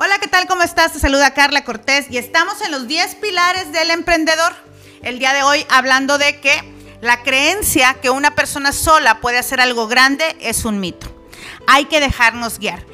Hola, ¿qué tal? ¿Cómo estás? Te saluda Carla Cortés y estamos en los 10 pilares del emprendedor. El día de hoy hablando de que la creencia que una persona sola puede hacer algo grande es un mito. Hay que dejarnos guiar.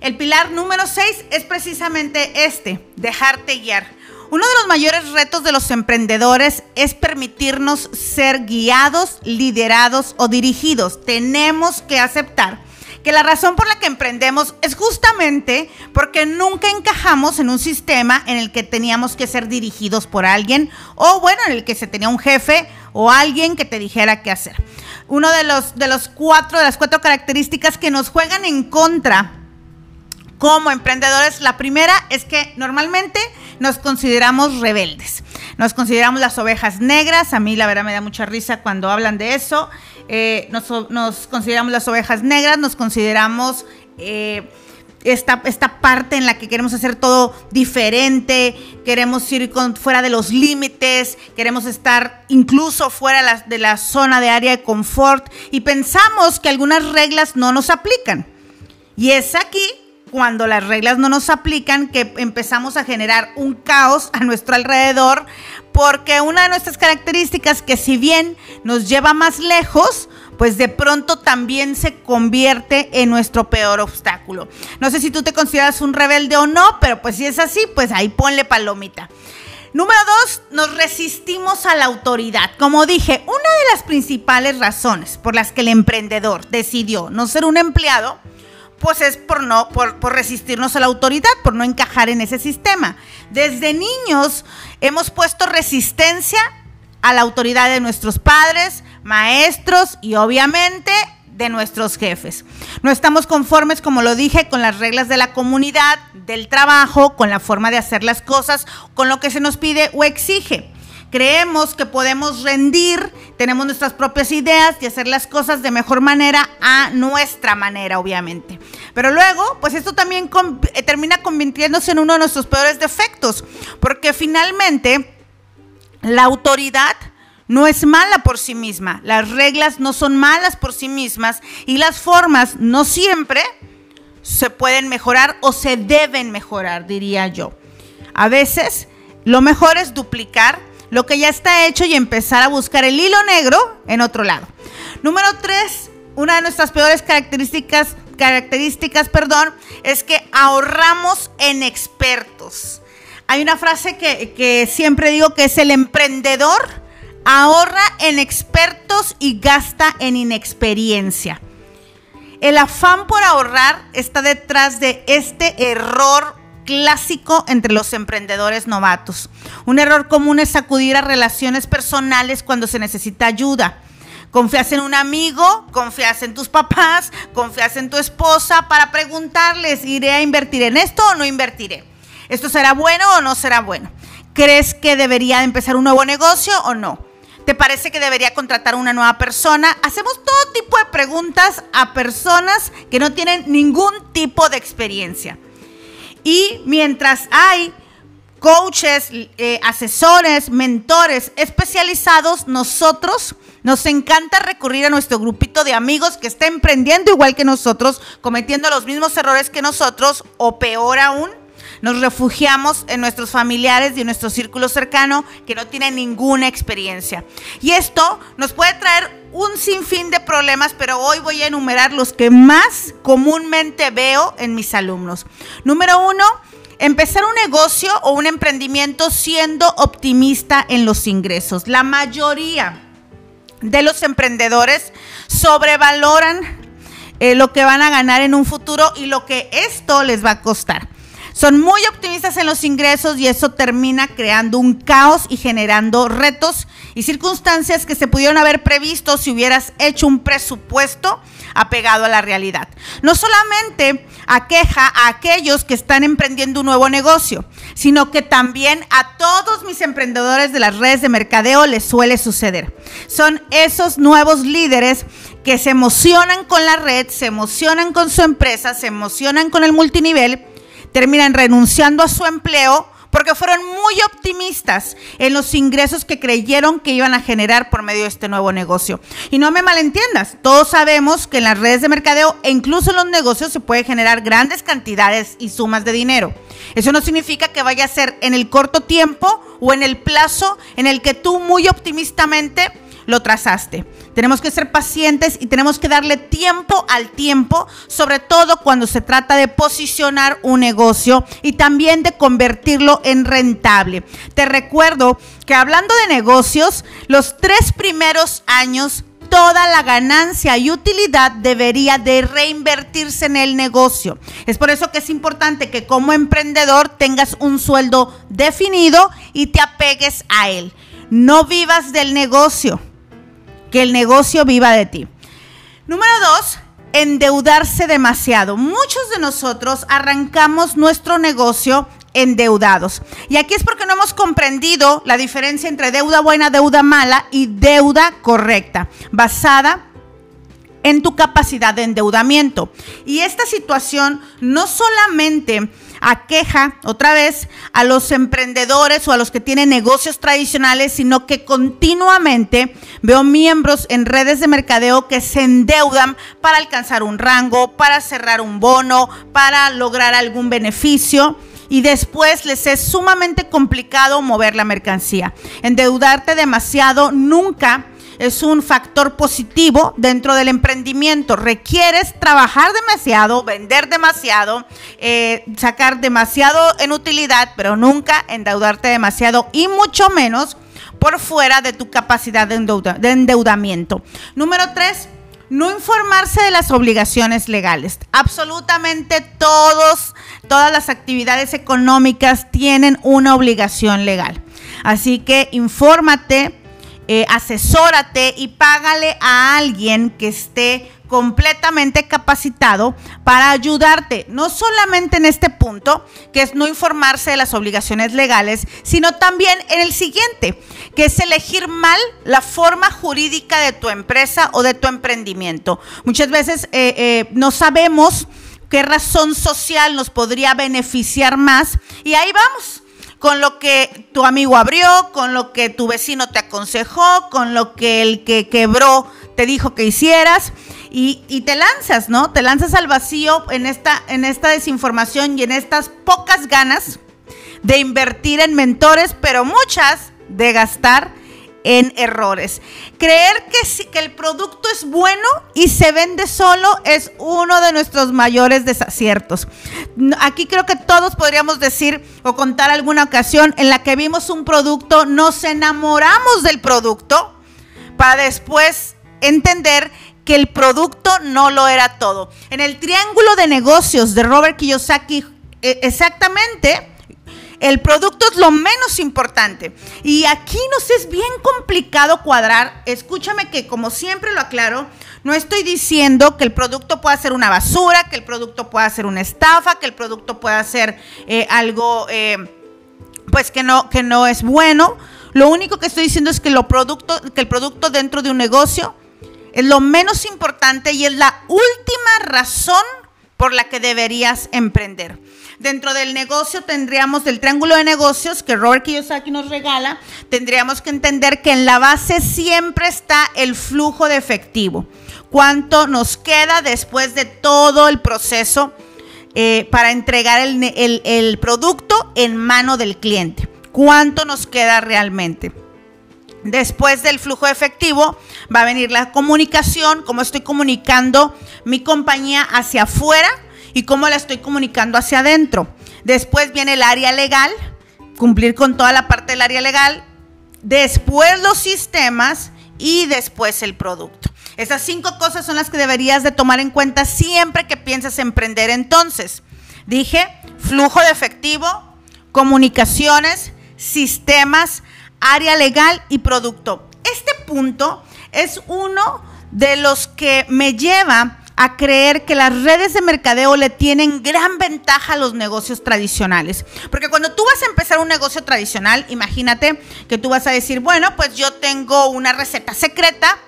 El pilar número 6 es precisamente este, dejarte guiar. Uno de los mayores retos de los emprendedores es permitirnos ser guiados, liderados o dirigidos. Tenemos que aceptar que la razón por la que emprendemos es justamente porque nunca encajamos en un sistema en el que teníamos que ser dirigidos por alguien o bueno, en el que se tenía un jefe o alguien que te dijera qué hacer. Uno de los de los cuatro de las cuatro características que nos juegan en contra como emprendedores, la primera es que normalmente nos consideramos rebeldes. Nos consideramos las ovejas negras. A mí la verdad me da mucha risa cuando hablan de eso. Eh, nos, consideramos las ovejas negras, nos consideramos eh, esta, esta, parte en la que queremos hacer todo diferente, queremos ir fuera de los límites, queremos estar incluso fuera de la zona de área de confort y pensamos que algunas reglas no nos aplican. Y es aquí cuando las reglas no nos aplican que empezamos a generar un caos a nuestro alrededor porque una de nuestras características que si bien nos lleva más lejos, pues de pronto también se convierte en nuestro peor obstáculo. No sé si tú te consideras un rebelde o no, pero pues si es así, pues ahí ponle palomita. Número dos, nos resistimos a la autoridad. Como dije, una de las principales razones por las que el emprendedor decidió no ser un empleado pues es por no, por, resistirnos a la autoridad, por no encajar en ese sistema. Desde niños hemos puesto resistencia a la autoridad de nuestros padres, maestros y obviamente de nuestros jefes. No estamos conformes, como lo dije, con las reglas de la comunidad, del trabajo, con la forma de hacer las cosas, con lo que se nos pide o exige creemos que podemos rendir, tenemos nuestras propias ideas y hacer las cosas de mejor manera a nuestra manera, obviamente. Pero luego, pues esto también eh, termina convirtiéndose en uno de nuestros peores defectos, porque finalmente la autoridad no es mala por sí misma, las reglas no son malas por sí mismas y las formas no siempre se pueden mejorar o se deben mejorar, diría yo. A veces lo mejor es duplicar lo que ya está hecho y empezar a buscar el hilo negro en otro lado. Número tres, una de nuestras peores características, características, perdón, es que ahorramos en expertos. Hay una frase que, que siempre digo que es el emprendedor ahorra en expertos y gasta en inexperiencia. El afán por ahorrar está detrás de este error clásico entre los emprendedores novatos. Un error común es acudir a relaciones personales cuando se necesita ayuda. Confías en un amigo, confías en tus papás, confías en tu esposa para preguntarles, ¿iré a invertir en esto o no invertiré? ¿Esto será bueno o no será bueno? ¿Crees que debería empezar un nuevo negocio o no? ¿Te parece que debería contratar una nueva persona? Hacemos todo tipo de preguntas a personas que no tienen ningún tipo de experiencia. Y mientras hay coaches, eh, asesores, mentores especializados, nosotros nos encanta recurrir a nuestro grupito de amigos que está emprendiendo igual que nosotros, cometiendo los mismos errores que nosotros, o peor aún, nos refugiamos en nuestros familiares y en nuestro círculo cercano que no tienen ninguna experiencia. Y esto nos puede traer un sinfín de problemas, pero hoy voy a enumerar los que más comúnmente veo en mis alumnos. Número uno, empezar un negocio o un emprendimiento siendo optimista en los ingresos. La mayoría de los emprendedores sobrevaloran eh, lo que van a ganar en un futuro y lo que esto les va a costar. Son muy optimistas en los ingresos y eso termina creando un caos y generando retos y circunstancias que se pudieron haber previsto si hubieras hecho un presupuesto apegado a la realidad. No solamente aqueja a aquellos que están emprendiendo un nuevo negocio, sino que también a todos mis emprendedores de las redes de mercadeo les suele suceder. Son esos nuevos líderes que se emocionan con la red, se emocionan con su empresa, se emocionan con el multinivel terminan renunciando a su empleo porque fueron muy optimistas en los ingresos que creyeron que iban a generar por medio de este nuevo negocio. Y no me malentiendas, todos sabemos que en las redes de mercadeo e incluso en los negocios se puede generar grandes cantidades y sumas de dinero. Eso no significa que vaya a ser en el corto tiempo o en el plazo en el que tú muy optimistamente lo trazaste. Tenemos que ser pacientes y tenemos que darle tiempo al tiempo, sobre todo cuando se trata de posicionar un negocio y también de convertirlo en rentable. Te recuerdo que hablando de negocios, los tres primeros años toda la ganancia y utilidad debería de reinvertirse en el negocio. Es por eso que es importante que como emprendedor tengas un sueldo definido y te apegues a él. No vivas del negocio que el negocio viva de ti. Número dos, endeudarse demasiado. Muchos de nosotros arrancamos nuestro negocio endeudados. Y aquí es porque no hemos comprendido la diferencia entre deuda buena, deuda mala y deuda correcta, basada en tu capacidad de endeudamiento. Y esta situación no solamente aqueja otra vez a los emprendedores o a los que tienen negocios tradicionales, sino que continuamente veo miembros en redes de mercadeo que se endeudan para alcanzar un rango, para cerrar un bono, para lograr algún beneficio y después les es sumamente complicado mover la mercancía. Endeudarte demasiado nunca es un factor positivo dentro del emprendimiento. Requieres trabajar demasiado, vender demasiado, eh, sacar demasiado en utilidad, pero nunca endeudarte demasiado y mucho menos por fuera de tu capacidad de, de endeudamiento. Número tres, no informarse de las obligaciones legales. Absolutamente todos, todas las actividades económicas tienen una obligación legal. Así que infórmate, eh, asesórate y págale a alguien que esté completamente capacitado para ayudarte, no solamente en este punto, que es no informarse de las obligaciones legales, sino también en el siguiente, que es elegir mal la forma jurídica de tu empresa o de tu emprendimiento. Muchas veces eh, eh, no sabemos qué razón social nos podría beneficiar más y ahí vamos con lo que tu amigo abrió, con lo que tu vecino te aconsejó, con lo que el que quebró te dijo que hicieras y, te lanzas, ¿no? Te lanzas al vacío en esta, en esta desinformación y en estas pocas ganas de invertir en mentores, pero muchas de gastar en errores. Creer que, que el producto es bueno y se vende solo es uno de nuestros mayores desaciertos. Aquí creo que todos podríamos decir o contar alguna ocasión en la que vimos un producto, nos enamoramos del producto para después entender que el producto no lo era todo. En el triángulo de negocios de Robert Kiyosaki, e, exactamente, el producto es lo menos importante. Y aquí nos es bien complicado cuadrar. Escúchame que como siempre lo aclaro, no estoy diciendo que el producto pueda ser una basura, que el producto pueda ser una estafa, que el producto pueda ser eh, algo eh, pues que no, que no es bueno. Lo único que estoy diciendo es que, producto, que el producto dentro de un negocio es lo menos importante y es la última razón por la que deberías emprender. Dentro del negocio tendríamos del triángulo de negocios que Robert Kiyosaki nos regala, tendríamos que entender que en la base siempre está el flujo de efectivo. Cuánto nos queda después de todo el proceso eh, para entregar el, el producto en mano del cliente. ¿Cuánto nos queda realmente? Después del flujo efectivo va a venir la comunicación, cómo estoy comunicando mi compañía hacia afuera y cómo la estoy comunicando hacia adentro. Después viene el área legal, cumplir con toda la parte del área legal. Después los sistemas y después el producto. Esas cinco cosas son las que deberías de tomar en cuenta siempre que piensas emprender. Entonces, dije, flujo de efectivo, comunicaciones, sistemas, área legal y producto. Este punto es uno de los que me lleva a creer que las redes de mercadeo le tienen gran ventaja a los negocios tradicionales. Porque cuando tú vas a empezar un negocio tradicional, imagínate que tú vas a decir, bueno, pues yo tengo una receta secreta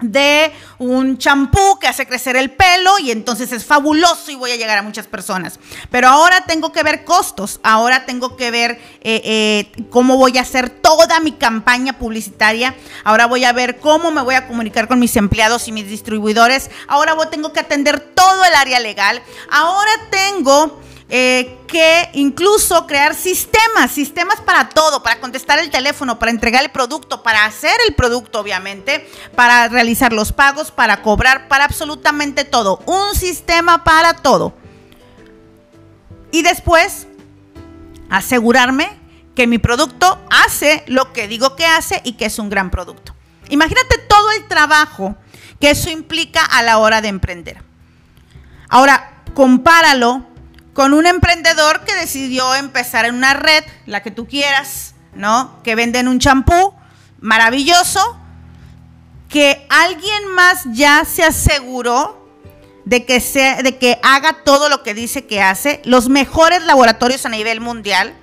de un champú que hace crecer el pelo y entonces es fabuloso y voy a llegar a muchas personas. Pero ahora tengo que ver costos, ahora tengo que ver eh, eh, cómo voy a hacer toda mi campaña publicitaria, ahora voy a ver cómo me voy a comunicar con mis empleados y mis distribuidores, ahora tengo que atender todo el área legal, ahora tengo eh, que incluso crear sistemas, sistemas para todo, para contestar el teléfono, para entregar el producto, para hacer el producto, obviamente, para realizar los pagos, para cobrar, para absolutamente todo. Un sistema para todo. Y después, asegurarme que mi producto hace lo que digo que hace y que es un gran producto. Imagínate todo el trabajo que eso implica a la hora de emprender. Ahora, compáralo con un emprendedor que decidió empezar en una red, la que tú quieras, ¿no? Que venden un champú maravilloso, que alguien más ya se aseguró de que, de que haga todo lo que dice que hace. Los mejores laboratorios a nivel mundial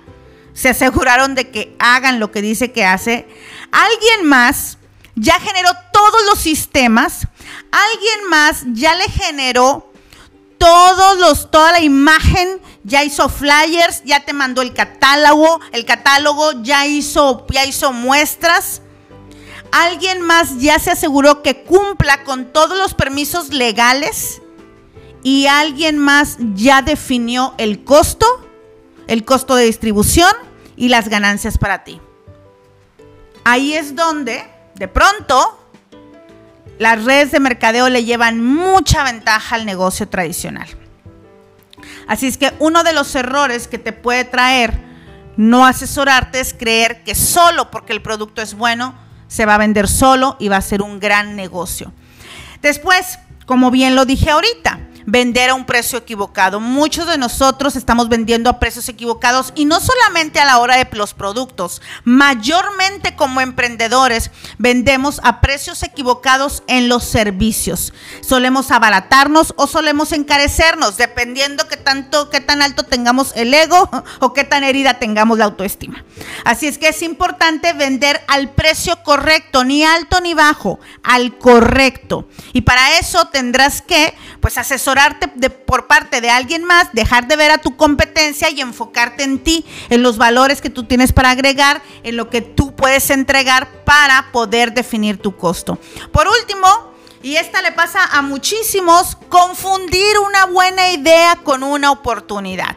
se aseguraron de que hagan lo que dice que hace. Alguien más ya generó todos los sistemas. Alguien más ya le generó todos los, toda la imagen, ya hizo flyers, ya te mandó el catálogo, el catálogo ya hizo, ya hizo muestras. Alguien más ya se aseguró que cumpla con todos los permisos legales y alguien más ya definió el costo, el costo de distribución y las ganancias para ti. Ahí es donde, de pronto, las redes de mercadeo le llevan mucha ventaja al negocio tradicional. Así es que uno de los errores que te puede traer no asesorarte es creer que solo porque el producto es bueno se va a vender solo y va a ser un gran negocio. Después, como bien lo dije ahorita, vender a un precio equivocado. Muchos de nosotros estamos vendiendo a precios equivocados y no solamente a la hora de los productos, mayormente como emprendedores vendemos a precios equivocados en los servicios. Solemos abaratarnos o solemos encarecernos, dependiendo qué tanto, qué tan alto tengamos el ego o qué tan herida tengamos la autoestima. Así es que es importante vender al precio correcto, ni alto ni bajo, al correcto. Y para eso tendrás que pues de, por parte de alguien más, dejar de ver a tu competencia y enfocarte en ti, en los valores que tú tienes para agregar, en lo que tú puedes entregar para poder definir tu costo. Por último, y esta le pasa a muchísimos, confundir una buena idea con una oportunidad.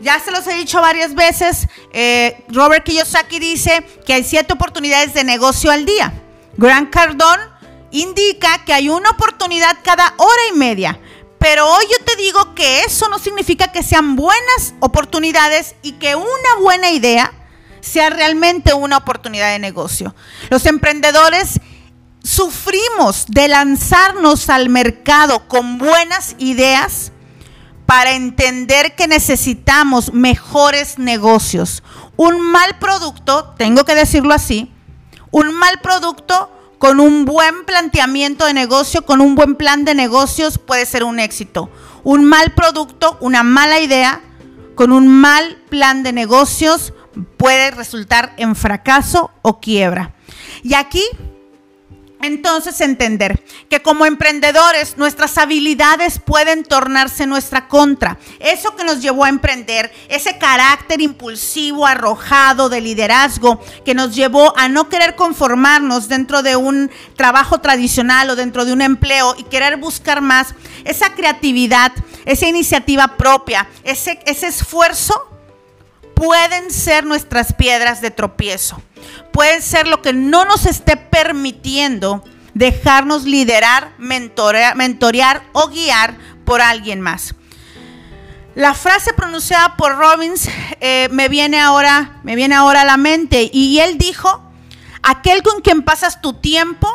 Ya se los he dicho varias veces, eh, Robert Kiyosaki dice que hay siete oportunidades de negocio al día. Grant Cardone indica que hay una oportunidad cada hora y media. Pero hoy yo te digo que eso no significa que sean buenas oportunidades y que una buena idea sea realmente una oportunidad de negocio. Los emprendedores sufrimos de lanzarnos al mercado con buenas ideas para entender que necesitamos mejores negocios. Un mal producto, tengo que decirlo así, un mal producto con un buen planteamiento de negocio, con un buen plan de negocios, puede ser un éxito. Un mal producto, una mala idea, con un mal plan de negocios, puede resultar en fracaso o quiebra. Y aquí entonces entender que como emprendedores nuestras habilidades pueden tornarse nuestra contra. Eso que nos llevó a emprender, ese carácter impulsivo, arrojado de liderazgo que nos llevó a no querer conformarnos dentro de un trabajo tradicional o dentro de un empleo y querer buscar más, esa creatividad, esa iniciativa propia, ese, esfuerzo pueden ser nuestras piedras de tropiezo. Pueden ser lo que no nos esté permitiendo dejarnos liderar, mentorear, o guiar por alguien más. La frase pronunciada por Robbins eh, me, viene ahora, me viene ahora a la mente y él dijo, aquel con quien pasas tu tiempo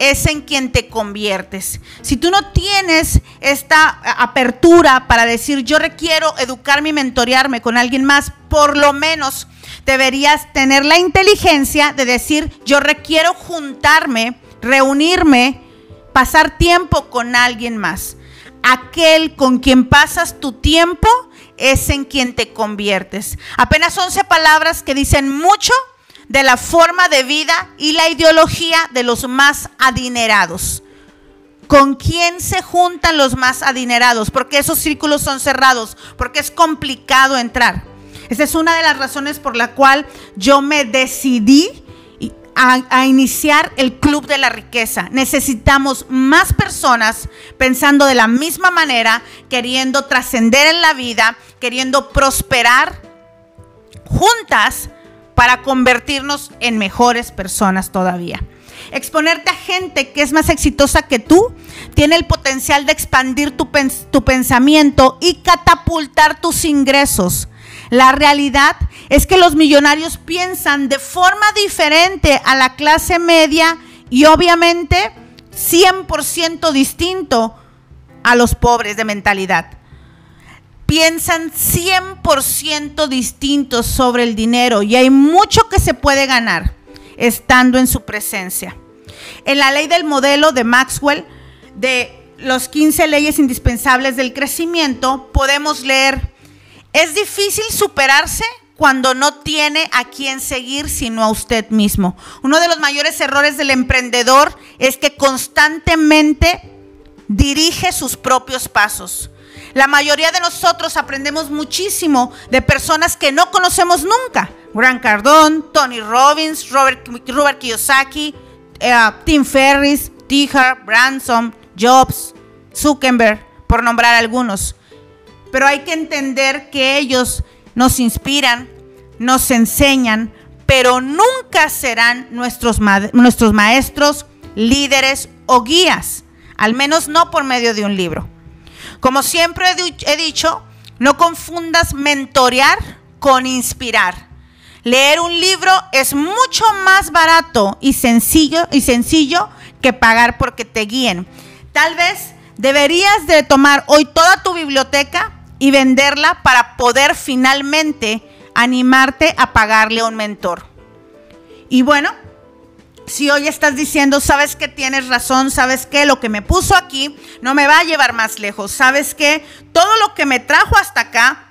es en quien te conviertes. Si tú no tienes esta apertura para decir, yo requiero educarme y mentorearme con alguien más, por lo menos deberías tener la inteligencia de decir, yo requiero juntarme, reunirme, pasar tiempo con alguien más. Aquel con quien pasas tu tiempo es en quien te conviertes. Apenas 11 palabras que dicen mucho de la forma de vida y la ideología de los más adinerados. ¿Con quién se juntan los más adinerados? Porque esos círculos son cerrados, porque es complicado entrar. Esa es una de las razones por la cual yo me decidí a, iniciar el club de la riqueza. Necesitamos más personas pensando de la misma manera, queriendo trascender en la vida, queriendo prosperar juntas para convertirnos en mejores personas todavía. Exponerte a gente que es más exitosa que tú tiene el potencial de expandir tu, tu pensamiento y catapultar tus ingresos. La realidad es que los millonarios piensan de forma diferente a la clase media y obviamente 100% distinto a los pobres de mentalidad. Piensan 100% distintos sobre el dinero y hay mucho que se puede ganar estando en su presencia. En la ley del modelo de Maxwell, de los 15 leyes indispensables del crecimiento, podemos leer, es difícil superarse cuando no tiene a quien seguir sino a usted mismo. Uno de los mayores errores del emprendedor es que constantemente dirige sus propios pasos. La mayoría de nosotros aprendemos muchísimo de personas que no conocemos nunca. Grant Cardone, Tony Robbins, Robert, Kiyosaki, eh, Tim Ferriss, Tijar, Branson, Jobs, Zuckerberg, por nombrar algunos. Pero hay que entender que ellos nos inspiran, nos enseñan, pero nunca serán nuestros, nuestros maestros, líderes o guías, al menos no por medio de un libro. Como siempre he dicho, no confundas mentorear con inspirar. Leer un libro es mucho más barato y sencillo, y sencillo que pagar porque te guíen. Tal vez deberías de tomar hoy toda tu biblioteca y venderla para poder finalmente animarte a pagarle a un mentor. Y bueno, si hoy estás diciendo, sabes que tienes razón, sabes que lo que me puso aquí no me va a llevar más lejos, sabes que todo lo que me trajo hasta acá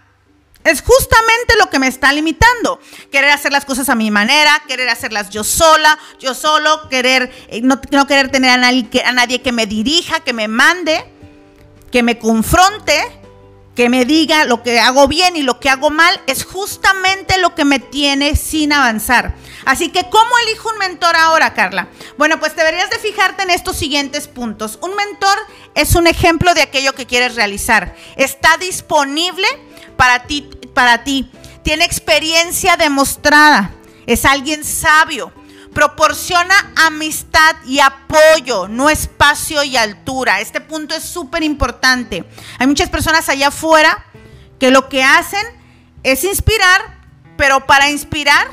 es justamente lo que me está limitando. Querer hacer las cosas a mi manera, querer hacerlas yo sola, yo solo, querer, eh, no, querer tener a nadie, a nadie que me dirija, que me mande, que me confronte que me diga lo que hago bien y lo que hago mal es justamente lo que me tiene sin avanzar. Así que, ¿cómo elijo un mentor ahora, Carla? Bueno, pues deberías de fijarte en estos siguientes puntos. Un mentor es un ejemplo de aquello que quieres realizar. Está disponible para ti, para ti. Tiene experiencia demostrada. Es alguien sabio proporciona amistad y apoyo, no espacio y altura. Este punto es súper importante. Hay muchas personas allá afuera que lo que hacen es inspirar, pero para inspirar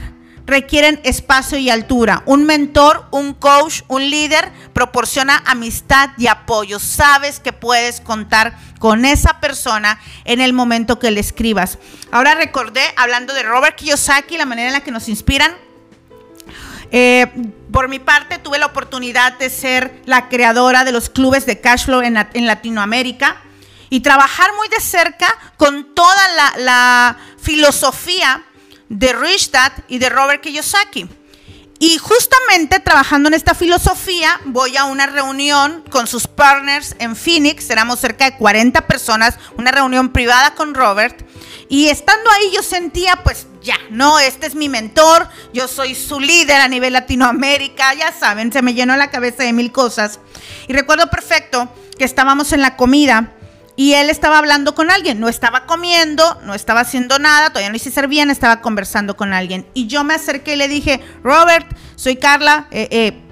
requieren espacio y altura. Un mentor, un coach, un líder proporciona amistad y apoyo. Sabes que puedes contar con esa persona en el momento que le escribas. Ahora recordé, hablando de Robert Kiyosaki, la manera en la que nos inspiran, eh, por mi parte, tuve la oportunidad de ser la creadora de los clubes de cash flow en, Latinoamérica y trabajar muy de cerca con toda la, filosofía de Rich y de Robert Kiyosaki. Y justamente trabajando en esta filosofía, voy a una reunión con sus partners en Phoenix, éramos cerca de 40 personas, una reunión privada con Robert, y estando ahí yo sentía, pues ya, no, este es mi mentor, yo soy su líder a nivel Latinoamérica, ya saben, se me llenó la cabeza de mil cosas. Y recuerdo perfecto que estábamos en la comida y él estaba hablando con alguien, no estaba comiendo, no estaba haciendo nada, todavía no hice ser bien, estaba conversando con alguien. Y yo me acerqué y le dije, Robert, soy Carla, eh, eh,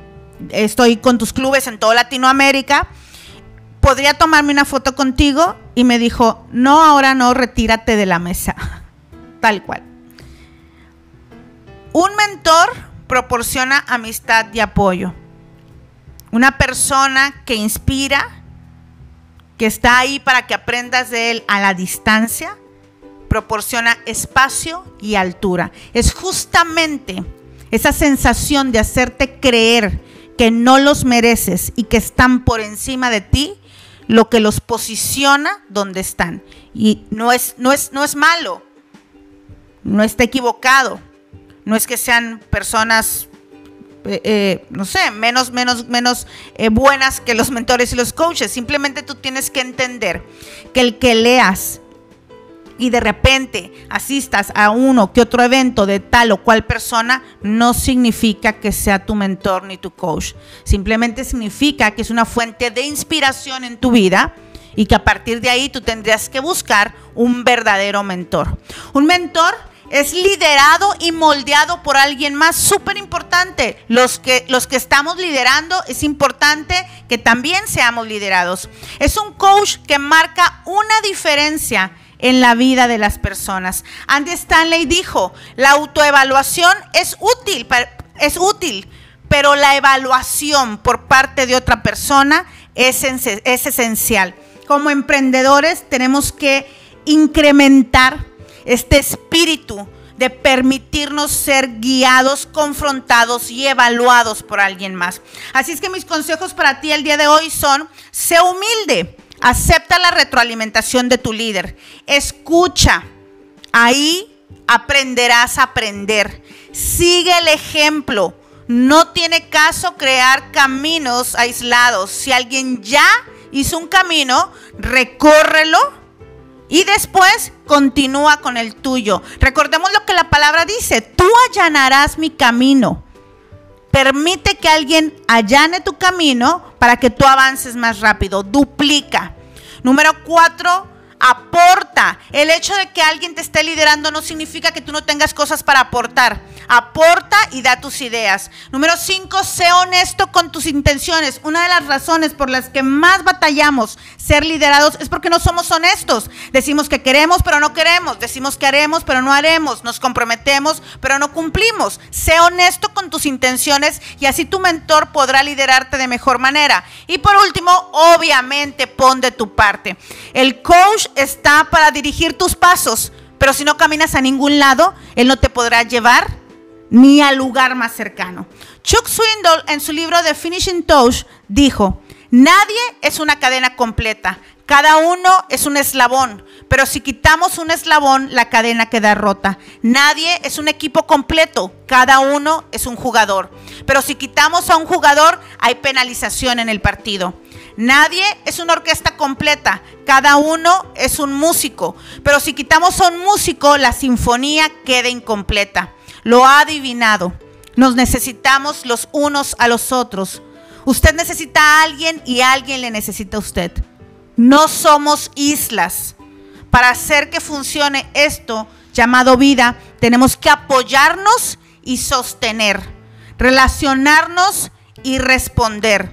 estoy con tus clubes en toda Latinoamérica ¿podría tomarme una foto contigo? Y me dijo, no, ahora no, retírate de la mesa. Tal cual. Un mentor proporciona amistad y apoyo. Una persona que inspira, que está ahí para que aprendas de él a la distancia, proporciona espacio y altura. Es justamente esa sensación de hacerte creer que no los mereces y que están por encima de ti lo que los posiciona donde están. Y no es, no es, no es malo, no está equivocado, no es que sean personas eh, eh, no sé, menos, menos, menos eh, buenas que los mentores y los coaches. Simplemente tú tienes que entender que el que leas y de repente asistas a uno que otro evento de tal o cual persona, no significa que sea tu mentor ni tu coach. Simplemente significa que es una fuente de inspiración en tu vida y que a partir de ahí tú tendrías que buscar un verdadero mentor. Un mentor es liderado y moldeado por alguien más súper importante. Los que, los que estamos liderando es importante que también seamos liderados. Es un coach que marca una diferencia en la vida de las personas. Andy Stanley dijo, la autoevaluación es útil, es útil, pero la evaluación por parte de otra persona es, es esencial. Como emprendedores tenemos que incrementar este espíritu de permitirnos ser guiados, confrontados y evaluados por alguien más. Así es que mis consejos para ti el día de hoy son, sé humilde, acepta la retroalimentación de tu líder, escucha, ahí aprenderás a aprender, sigue el ejemplo. No tiene caso crear caminos aislados. Si alguien ya hizo un camino, recórrelo y después continúa con el tuyo. Recordemos lo que la palabra dice, tú allanarás mi camino. Permite que alguien allane tu camino para que tú avances más rápido. Duplica. Número cuatro, aporta. El hecho de que alguien te esté liderando no significa que tú no tengas cosas para aportar. Aporta y da tus ideas. Número cinco, sé honesto con tus intenciones. Una de las razones por las que más batallamos ser liderados es porque no somos honestos. Decimos que queremos, pero no queremos. Decimos que haremos, pero no haremos. Nos comprometemos, pero no cumplimos. Sé honesto con tus intenciones y así tu mentor podrá liderarte de mejor manera. Y por último, obviamente, pon de tu parte. El coach está para dirigir tus pasos, pero si no caminas a ningún lado, él no te podrá llevar ni al lugar más cercano. Chuck Swindoll en su libro The Finishing Touch dijo, nadie es una cadena completa, cada uno es un eslabón, pero si quitamos un eslabón, la cadena queda rota. Nadie es un equipo completo, cada uno es un jugador, pero si quitamos a un jugador, hay penalización en el partido. Nadie es una orquesta completa, cada uno es un músico, pero si quitamos a un músico, la sinfonía queda incompleta lo ha adivinado. Nos necesitamos los unos a los otros. Usted necesita a alguien y alguien le necesita a usted. No somos islas. Para hacer que funcione esto llamado vida, tenemos que apoyarnos y sostener, relacionarnos y responder,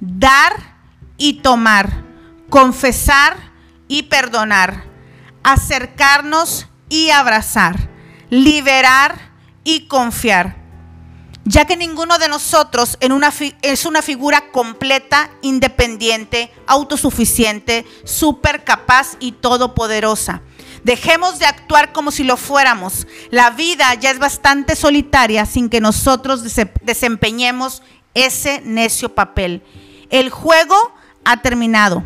dar y tomar, confesar y perdonar, acercarnos y abrazar, liberar y confiar, ya que ninguno de nosotros en una es una figura completa, independiente, autosuficiente, súper capaz y todopoderosa. Dejemos de actuar como si lo fuéramos. La vida ya es bastante solitaria sin que nosotros desempeñemos ese necio papel. El juego ha terminado.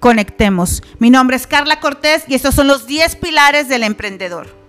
Conectemos. Mi nombre es Carla Cortés y estos son los 10 pilares del emprendedor.